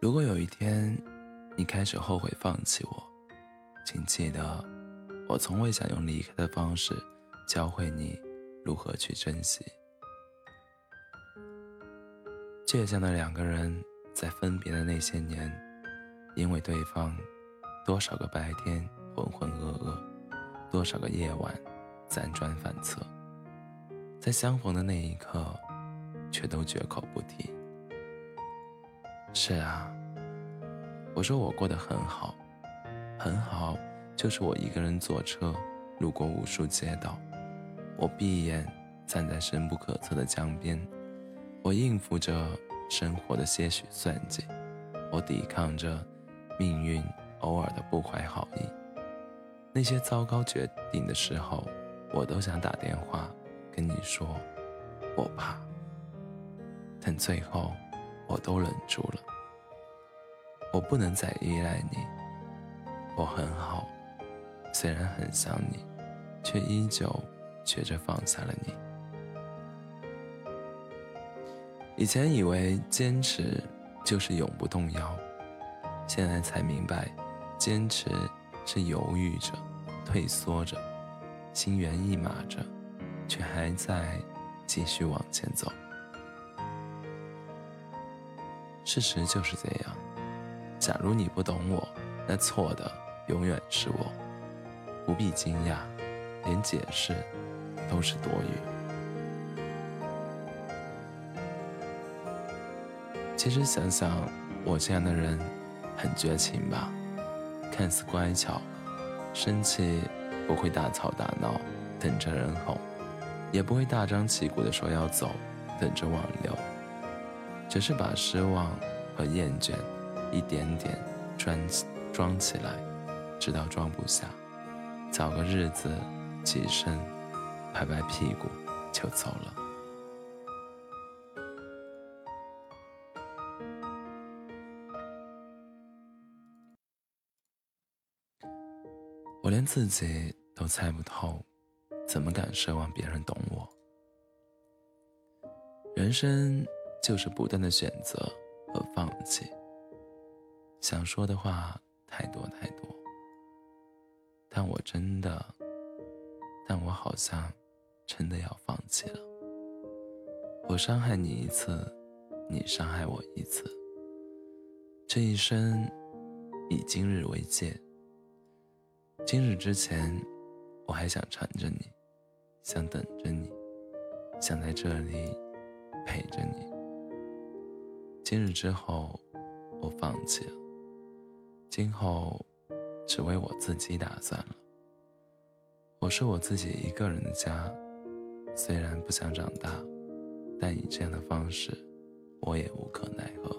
如果有一天你开始后悔放弃我，请记得，我从未想用离开的方式教会你如何去珍惜。倔强的两个人在分别的那些年，因为对方多少个白天浑浑噩噩，多少个夜晚辗转反侧，在相逢的那一刻，却都绝口不提。是啊，我说我过得很好，很好，就是我一个人坐车路过无数街道，我闭眼站在深不可测的江边，我应付着生活的些许算计，我抵抗着命运偶尔的不怀好意。那些糟糕决定的时候，我都想打电话跟你说，我怕，但最后。我都忍住了，我不能再依赖你。我很好，虽然很想你，却依旧学着放下了你。以前以为坚持就是永不动摇，现在才明白，坚持是犹豫着、退缩着、心猿意马着，却还在继续往前走。事实就是这样。假如你不懂我，那错的永远是我。不必惊讶，连解释都是多余。其实想想，我这样的人很绝情吧？看似乖巧，生气不会大吵大闹，等着人哄，也不会大张旗鼓的说要走，等着挽留。只是把失望和厌倦一点点装装起来，直到装不下，找个日子起身，拍拍屁股就走了。我连自己都猜不透，怎么敢奢望别人懂我？人生。就是不断的选择和放弃。想说的话太多太多，但我真的，但我好像真的要放弃了。我伤害你一次，你伤害我一次。这一生以今日为界。今日之前，我还想缠着你，想等着你，想在这里陪着你。今日之后，我放弃了。今后，只为我自己打算了。我是我自己一个人的家，虽然不想长大，但以这样的方式，我也无可奈何